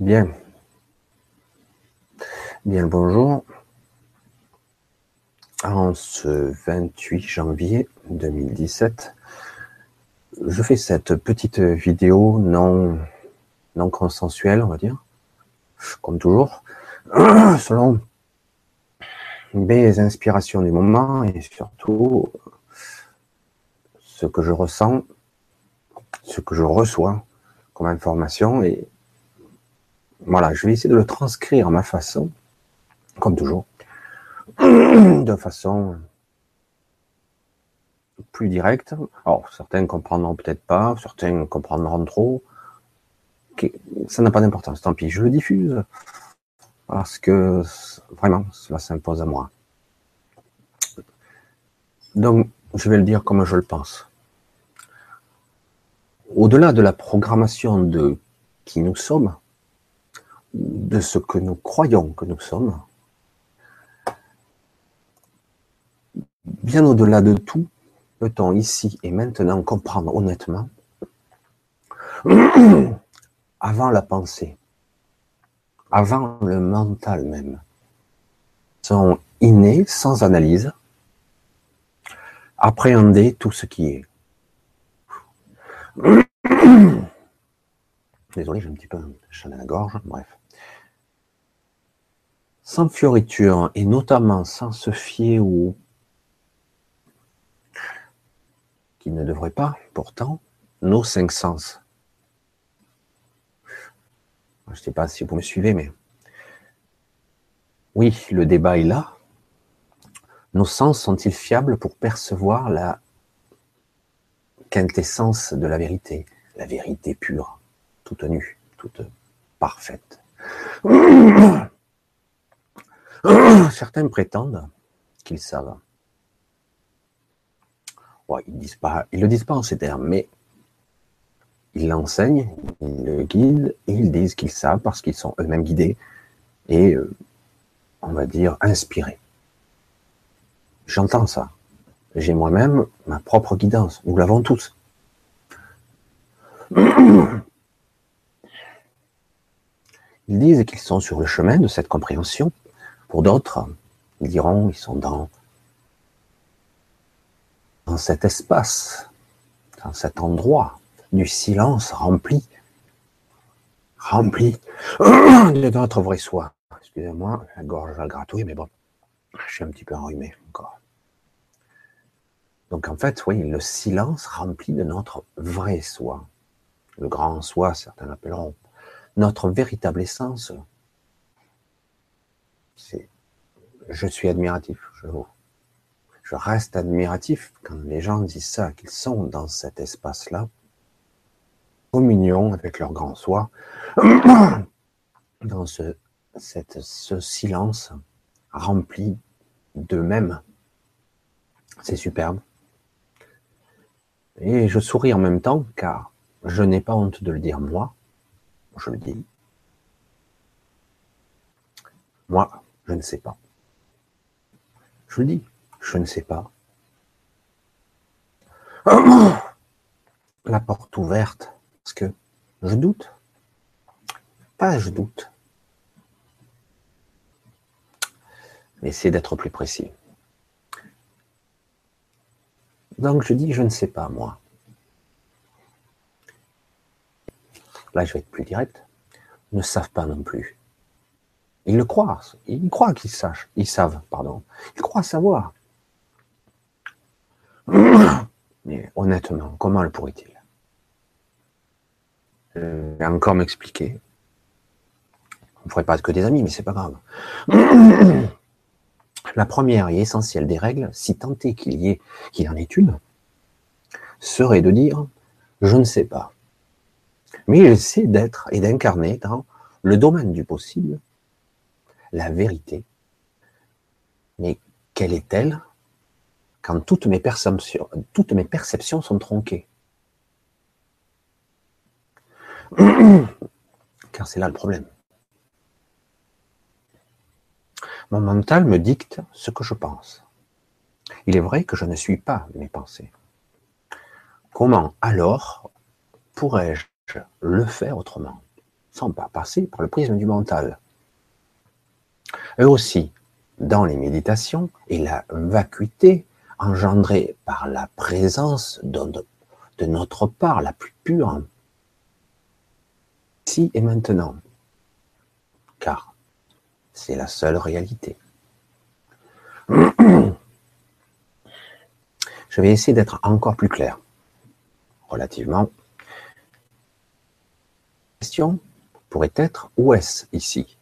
Bien. Bien le bonjour. En ce 28 janvier 2017, je fais cette petite vidéo non, non consensuelle, on va dire, comme toujours, selon mes inspirations du moment et surtout ce que je ressens, ce que je reçois comme information et voilà, je vais essayer de le transcrire à ma façon, comme toujours, de façon plus directe. Alors, certains comprendront peut-être pas, certains comprendront trop. Ça n'a pas d'importance, tant pis, je le diffuse parce que vraiment, cela s'impose à moi. Donc, je vais le dire comme je le pense. Au-delà de la programmation de qui nous sommes, de ce que nous croyons que nous sommes, bien au-delà de tout, peut-on ici et maintenant comprendre honnêtement, avant la pensée, avant le mental même, sont innés, sans analyse, appréhender tout ce qui est. Désolé, j'ai un petit peu un chat à la gorge, bref. Sans fioriture, et notamment sans se fier au qui ne devrait pas, pourtant, nos cinq sens. Je ne sais pas si vous me suivez, mais oui, le débat est là. Nos sens sont-ils fiables pour percevoir la quintessence de la vérité, la vérité pure, toute nue, toute parfaite? Certains prétendent qu'ils savent. ils ne pas, ils le disent pas en ces termes, mais ils l'enseignent, ils le guident, et ils disent qu'ils savent parce qu'ils sont eux-mêmes guidés et, euh, on va dire, inspirés. J'entends ça. J'ai moi-même ma propre guidance. Nous l'avons tous. Ils disent qu'ils sont sur le chemin de cette compréhension. Pour d'autres, ils diront ils sont dans, dans cet espace, dans cet endroit du silence rempli, rempli de notre vrai soi. Excusez-moi, la gorge va gratouiller, mais bon, je suis un petit peu enrhumé encore. Donc en fait, oui, le silence rempli de notre vrai soi, le grand soi, certains l'appelleront, notre véritable essence, je suis admiratif, je, reste admiratif quand les gens disent ça, qu'ils sont dans cet espace-là, communion avec leur grand soi, dans ce silence rempli d'eux-mêmes. C'est superbe. Et je souris en même temps car je n'ai pas honte de le dire moi. Je le dis. Moi, je ne sais pas. Je le dis, je ne sais pas. La porte ouverte, parce que je doute. Pas je doute. Mais essayez d'être plus précis. Donc je dis, je ne sais pas, moi. Là, je vais être plus direct. Ne savent pas non plus. Ils le croient. Ils croient qu'ils sachent. Ils savent, pardon. Ils croient savoir. Mais honnêtement, comment le pourrait-il? Je vais encore m'expliquer. On ne ferait pas que des amis, mais c'est pas grave. La première et essentielle des règles, si tant est qu'il y ait, qu'il en ait une, serait de dire je ne sais pas. Mais j'essaie d'être et d'incarner dans le domaine du possible la vérité. Mais quelle est-elle quand toutes mes perceptions, sont tronquées? Car c'est là le problème. Mon mental me dicte ce que je pense. Il est vrai que je ne suis pas mes pensées. Comment alors pourrais-je le faire autrement sans pas passer par le prisme du mental? Eux aussi, dans les méditations et la vacuité engendrée par la présence de, notre part la plus pure, ici et maintenant, car c'est la seule réalité. Je vais essayer d'être encore plus clair, relativement. La question pourrait être où est-ce ici?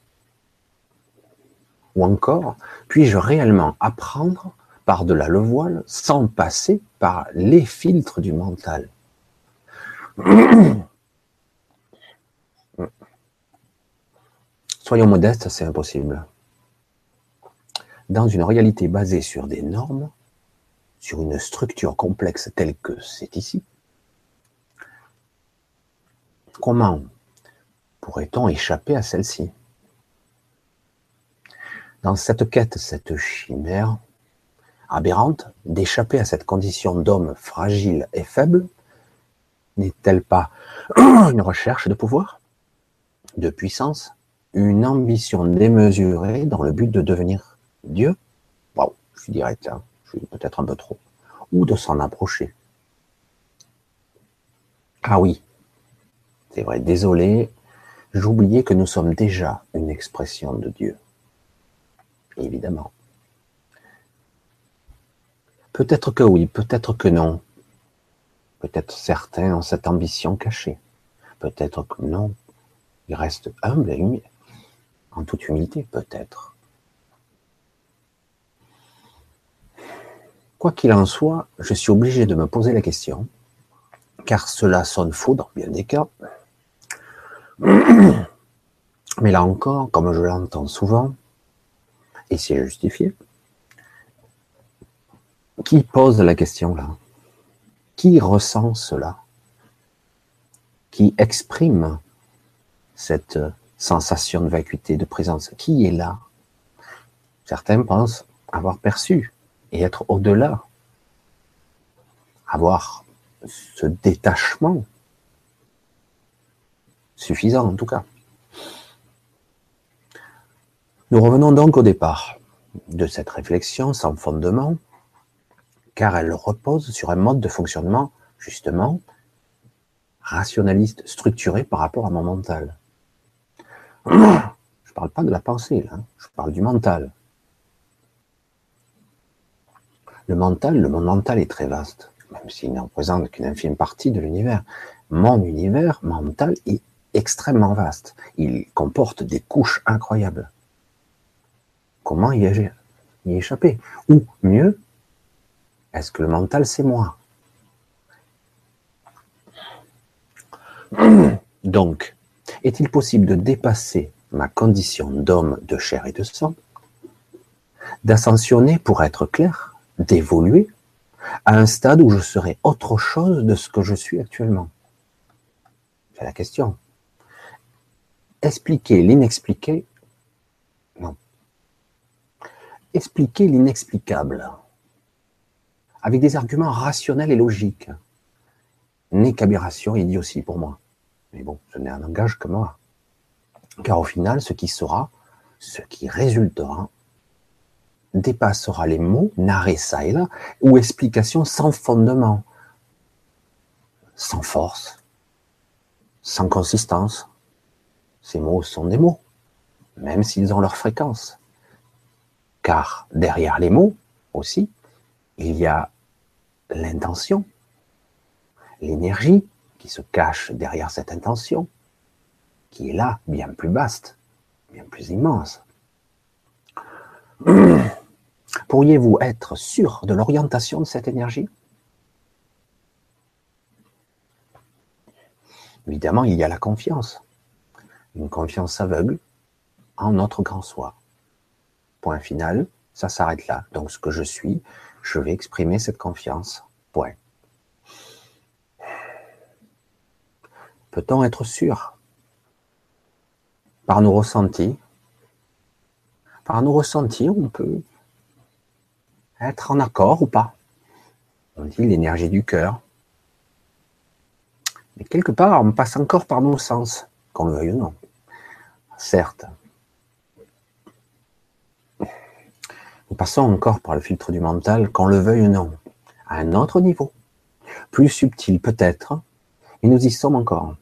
Ou encore, puis-je réellement apprendre par-delà le voile sans passer par les filtres du mental? Soyons modestes, c'est impossible. Dans une réalité basée sur des normes, sur une structure complexe telle que c'est ici, comment pourrait-on échapper à celle-ci? Dans cette quête, cette chimère aberrante d'échapper à cette condition d'homme fragile et faible, n'est-elle pas une recherche de pouvoir, de puissance, une ambition démesurée dans le but de devenir Dieu? Waouh, je suis direct là, je suis peut-être un peu trop. Ou de s'en approcher. Ah oui, c'est vrai, désolé, j'oubliais que nous sommes déjà une expression de Dieu. Évidemment. Peut-être que oui, peut-être que non. Peut-être certains ont cette ambition cachée. Peut-être que non. Ils restent humbles et en toute humilité peut-être. Quoi qu'il en soit, je suis obligé de me poser la question, car cela sonne faux dans bien des cas. Mais là encore, comme je l'entends souvent, et c'est justifié, qui pose la question là? Qui ressent cela? Qui exprime cette sensation de vacuité, de présence? Qui est là? Certains pensent avoir perçu et être au-delà, avoir ce détachement suffisant en tout cas. Nous revenons donc au départ de cette réflexion sans fondement, car elle repose sur un mode de fonctionnement justement rationaliste, structuré par rapport à mon mental. Je ne parle pas de la pensée, là. je parle du mental. Le mental, le monde mental est très vaste, même s'il ne représente qu'une infime partie de l'univers. Mon univers mental est extrêmement vaste. Il comporte des couches incroyables. Comment y, échapper? Ou mieux, est-ce que le mental, c'est moi? Donc, est-il possible de dépasser ma condition d'homme de chair et de sang, d'ascensionner pour être clair, d'évoluer? À un stade où je serai autre chose de ce que je suis actuellement? C'est la question. Expliquer l'inexpliqué, non. Expliquer l'inexplicable avec des arguments rationnels et logiques n'est qu'aberration et idiotie pour moi. Mais bon, ce n'est un langage que moi. Car au final, ce qui sera, ce qui résultera, dépassera les mots, narrés ça et là, ou explications sans fondement, sans force, sans consistance. Ces mots sont des mots, même s'ils ont leur fréquence. Car derrière les mots aussi, il y a l'intention, l'énergie qui se cache derrière cette intention, qui est là, bien plus vaste, bien plus immense. Pourriez-vous être sûr de l'orientation de cette énergie? Évidemment, il y a la confiance. Une confiance aveugle en notre grand soi. Final, ça s'arrête là. Donc ce que je suis, je vais exprimer cette confiance. Point. Peut-on être sûr par nos ressentis? Par nos ressentis, on peut être en accord ou pas? On dit l'énergie du cœur. Mais quelque part, on passe encore par nos sens, qu'on le veuille ou non. certes. Nous passons encore par le filtre du mental, qu'on le veuille ou non, à un autre niveau, plus subtil peut-être, et nous y sommes encore.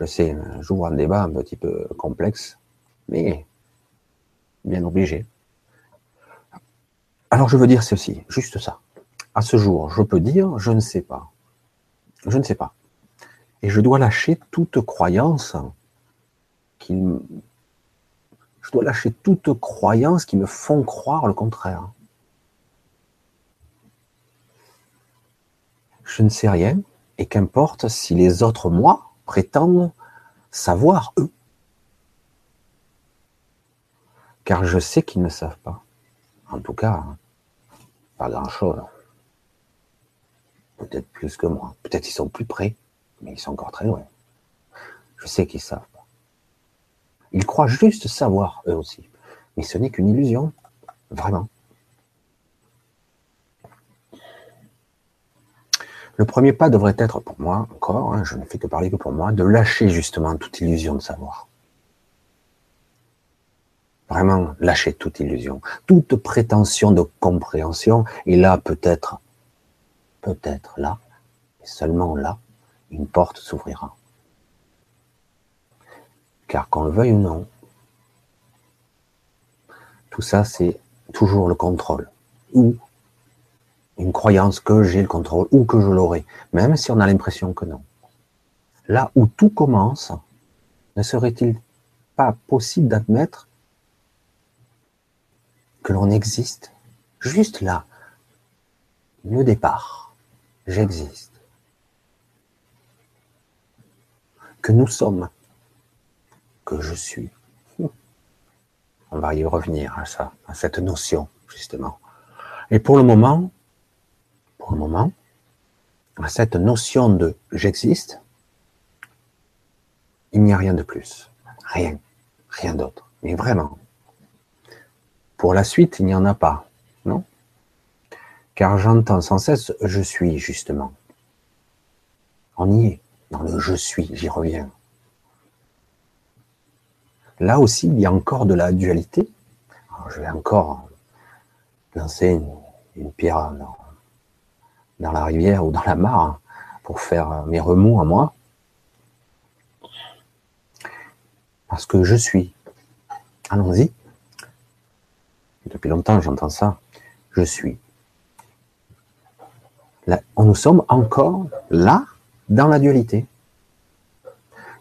Je sais, j'ouvre un débat un petit peu complexe, mais bien obligé. Alors je veux dire ceci, juste ça. À ce jour, je peux dire, je ne sais pas. Je ne sais pas. Et je dois lâcher toute croyance qui je dois lâcher toute croyance qui me font croire le contraire. Je ne sais rien, et qu'importe si les autres moi prétendent savoir eux. Car je sais qu'ils ne savent pas. En tout cas, pas grand-chose. Peut-être plus que moi. Peut-être ils sont plus près, mais ils sont encore très loin. Je sais qu'ils savent. Ils croient juste savoir, eux aussi. Mais ce n'est qu'une illusion. Vraiment. Le premier pas devrait être pour moi, encore, hein, je ne fais que parler que pour moi, de lâcher justement toute illusion de savoir. Vraiment lâcher toute illusion, toute prétention de compréhension. Et là, peut-être, peut-être là, et seulement là, une porte s'ouvrira. Car qu'on le veuille ou non, tout ça, c'est toujours le contrôle. Ou une croyance que j'ai le contrôle, ou que je l'aurai, même si on a l'impression que non. Là où tout commence, ne serait-il pas possible d'admettre que l'on existe, juste là, le départ, j'existe, que nous sommes, je suis. On va y revenir à ça, à cette notion, justement. Et pour le moment, pour le moment, à cette notion de j'existe, il n'y a rien de plus. Rien. Rien d'autre. Mais vraiment. Pour la suite, il n'y en a pas, non? Car j'entends sans cesse je suis, justement. On y est, dans le je suis, j'y reviens. Là aussi, il y a encore de la dualité. je vais encore lancer une, pierre dans, la rivière ou dans la mare pour faire mes remous à moi. Parce que je suis. Allons-y. Depuis longtemps, j'entends ça. Je suis. Nous sommes encore là, dans la dualité.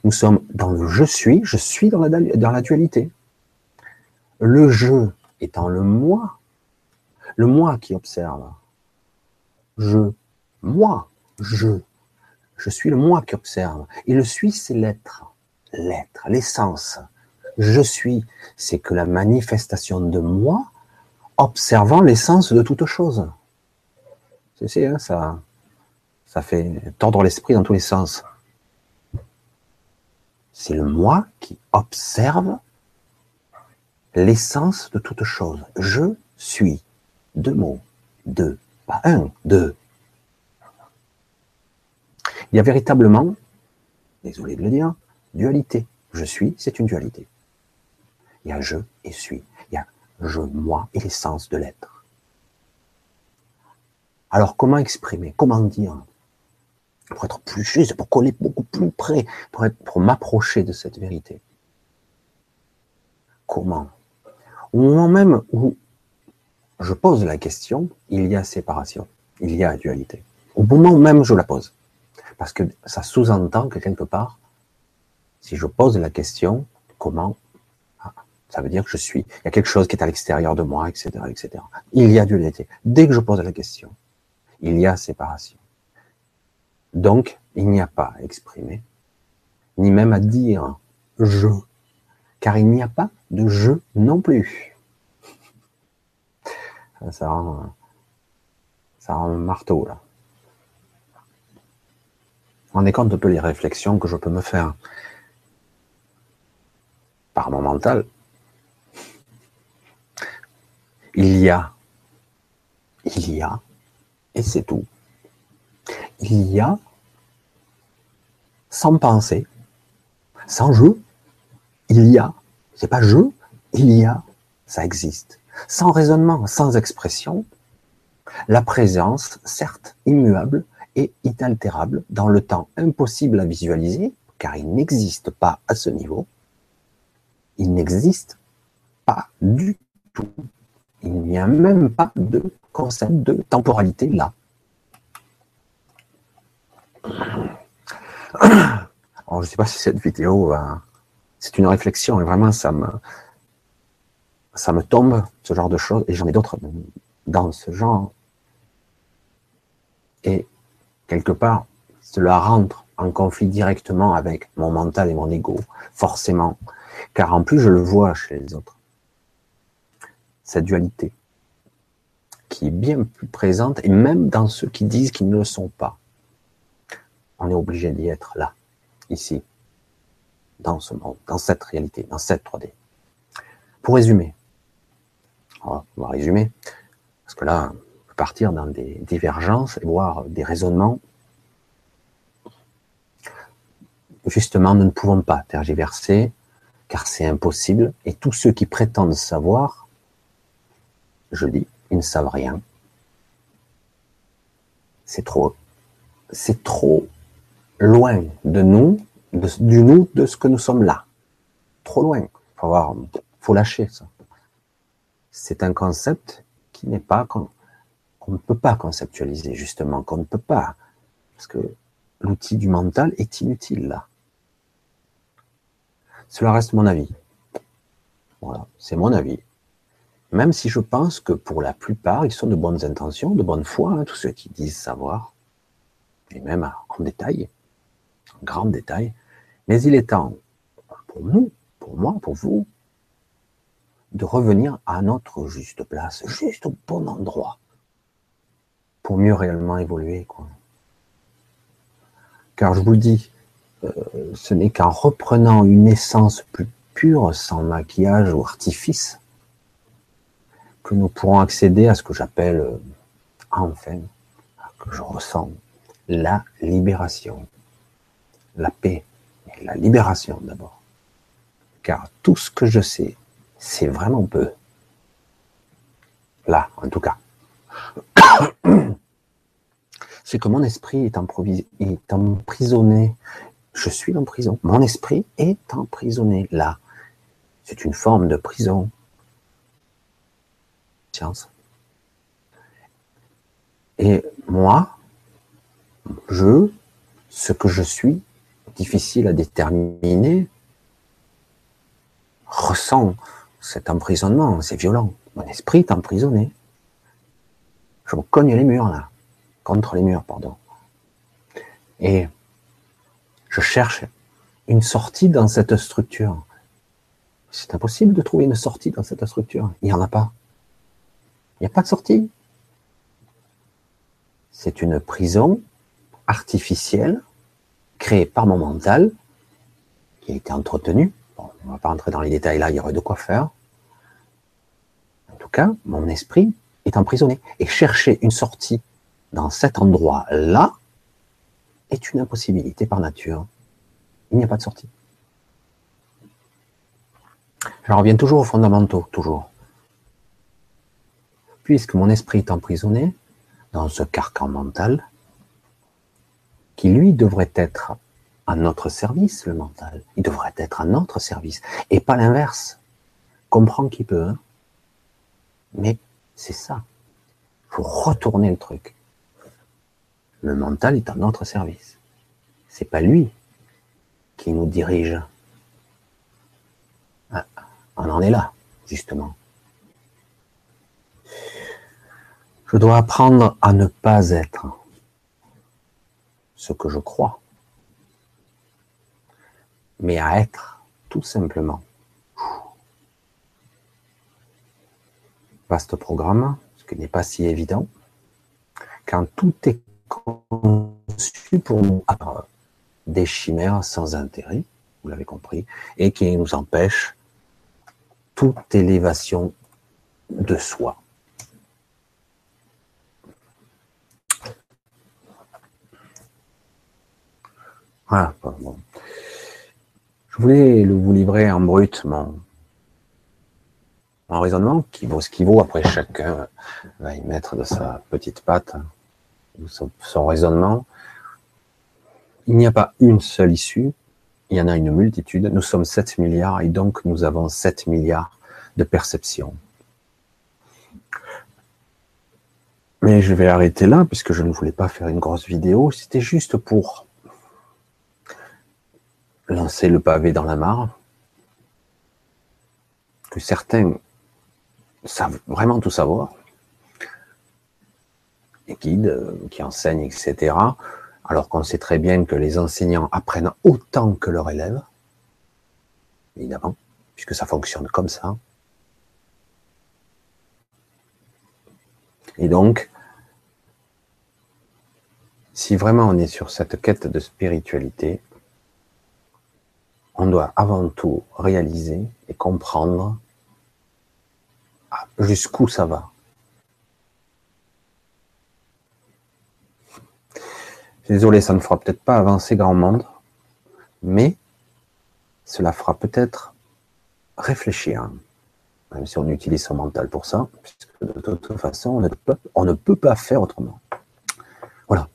Nous sommes dans le je suis, je suis dans la, dans la dualité. Le je étant le moi, le moi qui observe. Je, moi, je. Je suis le moi qui observe. Et le suis, c'est l'être. L'être, l'essence. Je suis, c'est que la manifestation de moi observant l'essence de toute chose. C'est hein, ça, ça fait tordre l'esprit dans tous les sens. C'est le moi qui observe l'essence de toute chose. Je suis. Deux mots. Deux. Pas un, deux. Il y a véritablement, désolé de le dire, dualité. Je suis, c'est une dualité. Il y a je et suis. Il y a je, moi et l'essence de l'être. Alors comment exprimer Comment dire Pour être plus juste, pour coller beaucoup plus près, pour, pour m'approcher de cette vérité. Comment? Au moment même où je pose la question, il y a séparation, il y a dualité. Au moment même où je la pose. Parce que ça sous-entend que quelque part, si je pose la question, comment? Ça veut dire que je suis. Il y a quelque chose qui est à l'extérieur de moi, etc., etc. Il y a dualité. Dès que je pose la question, il y a séparation. Donc, il n'y a pas à exprimer, ni même à dire je, car il n'y a pas de je non plus. Ça rend, ça rend un marteau, là. On est compte un peu les réflexions que je peux me faire par mon mental, il y a, il y a, et c'est tout. Il y a, sans penser, Sans jeu, il y a. C'est pas jeu, il y a. Ça existe. Sans raisonnement, sans expression, la présence, certes immuable et inaltérable, dans le temps impossible à visualiser, car il n'existe pas à ce niveau, il n'existe pas du tout. Il n'y a même pas de concept de temporalité là. Alors, je ne sais pas si cette vidéo, c'est une réflexion et vraiment ça me, ça me tombe, ce genre de choses, et j'en ai d'autres dans ce genre. Et quelque part, cela rentre en conflit directement avec mon mental et mon ego, forcément. Car en plus, je le vois chez les autres. Cette dualité qui est bien plus présente, et même dans ceux qui disent qu'ils ne le sont pas. On est obligé d'y être là, ici, dans ce monde, dans cette réalité, dans cette 3D. Pour résumer, on va résumer, parce que là, on peut partir dans des divergences et voir des raisonnements. Justement, nous ne pouvons pas tergiverser, car c'est impossible, et tous ceux qui prétendent savoir, je dis, ils ne savent rien. C'est trop, c'est trop loin de nous, du nous, de ce que nous sommes là. Trop loin. Faut avoir, faut lâcher ça c'est un concept qui n'est pas qu'on ne peut pas conceptualiser justement, qu'on ne peut pas, parce que l'outil du mental est inutile là. Cela reste mon avis. Voilà, c'est mon avis. Même si je pense que pour la plupart, ils sont de bonnes intentions, de bonne foi, hein, tous ceux qui disent savoir, et même en détail, grand détail, mais il est temps pour nous, pour moi, pour vous, de revenir à notre juste place, juste au bon endroit, pour mieux réellement évoluer. Car je vous dis, euh, ce n'est qu'en reprenant une essence plus pure, sans maquillage ou artifice, que nous pourrons accéder à ce que j'appelle, euh, enfin, que je ressens, la libération, la paix, et la libération d'abord. Car tout ce que je sais, c'est vraiment peu. Là, en tout cas. C'est que mon esprit est, est emprisonné. Je suis en prison. Mon esprit est emprisonné là. C'est une forme de prison. Science. Et moi, je, ce que je suis, difficile à déterminer, ressens cet emprisonnement, c'est violent. Mon esprit est emprisonné. Je me cogne les murs là, contre les murs, pardon. Et je cherche une sortie dans cette structure. C'est impossible de trouver une sortie dans cette structure. Il n'y en a pas. Il n'y a pas de sortie. C'est une prison artificielle créée par mon mental qui a été entretenue. Bon, on ne va pas rentrer dans les détails là, il y aurait de quoi faire cas, mon esprit est emprisonné. Et chercher une sortie dans cet endroit-là est une impossibilité par nature. Il n'y a pas de sortie. Je reviens toujours aux fondamentaux, toujours. Puisque mon esprit est emprisonné dans ce carcan mental, qui lui devrait être à notre service, le mental. Il devrait être à notre service, et pas l'inverse. Comprends qui peut. Hein mais c'est ça. Il faut retourner le truc. Le mental est à notre service. C'est pas lui qui nous dirige. Ah, on en est là, justement. Je dois apprendre à ne pas être ce que je crois, mais à être tout simplement vaste programme, ce qui n'est pas si évident, quand tout est conçu pour nous des chimères sans intérêt, vous l'avez compris, et qui nous empêche toute élévation de soi. Voilà. Je voulais vous livrer en brut mon, raisonnement, qui vaut ce qui vaut. Après, chacun va y mettre de sa petite patte son raisonnement. Il n'y a pas une seule issue, il y en a une multitude. Nous sommes 7 milliards et donc nous avons 7 milliards de perceptions. Mais je vais arrêter là puisque je ne voulais pas faire une grosse vidéo. C'était juste pour lancer le pavé dans la mare. Que certains savent vraiment tout savoir. Et guides, euh, qui enseignent, etc. Alors qu'on sait très bien que les enseignants apprennent autant que leurs élèves. Évidemment, puisque ça fonctionne comme ça. Et donc, si vraiment on est sur cette quête de spiritualité, on doit avant tout réaliser et comprendre jusqu'où ça va. Désolé, ça ne fera peut-être pas avancer grand monde, mais cela fera peut-être réfléchir même si on utilise son mental pour ça, puisque de toute façon, on ne peut, on ne peut pas faire autrement. Voilà.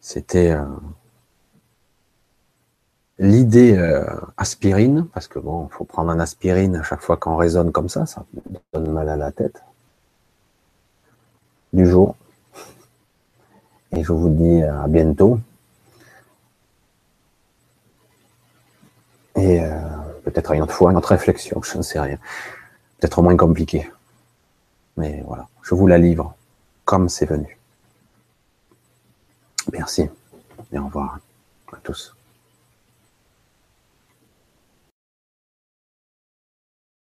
C'était euh, l'idée euh, aspirine, parce que bon, faut prendre un aspirine à chaque fois qu'on raisonne comme ça, ça donne mal à la tête. Du jour. Et je vous dis à bientôt. Et euh, peut-être une autre fois, une autre réflexion, je ne sais rien. Peut-être moins compliqué. Mais voilà, je vous la livre comme c'est venu. Merci et au revoir à tous.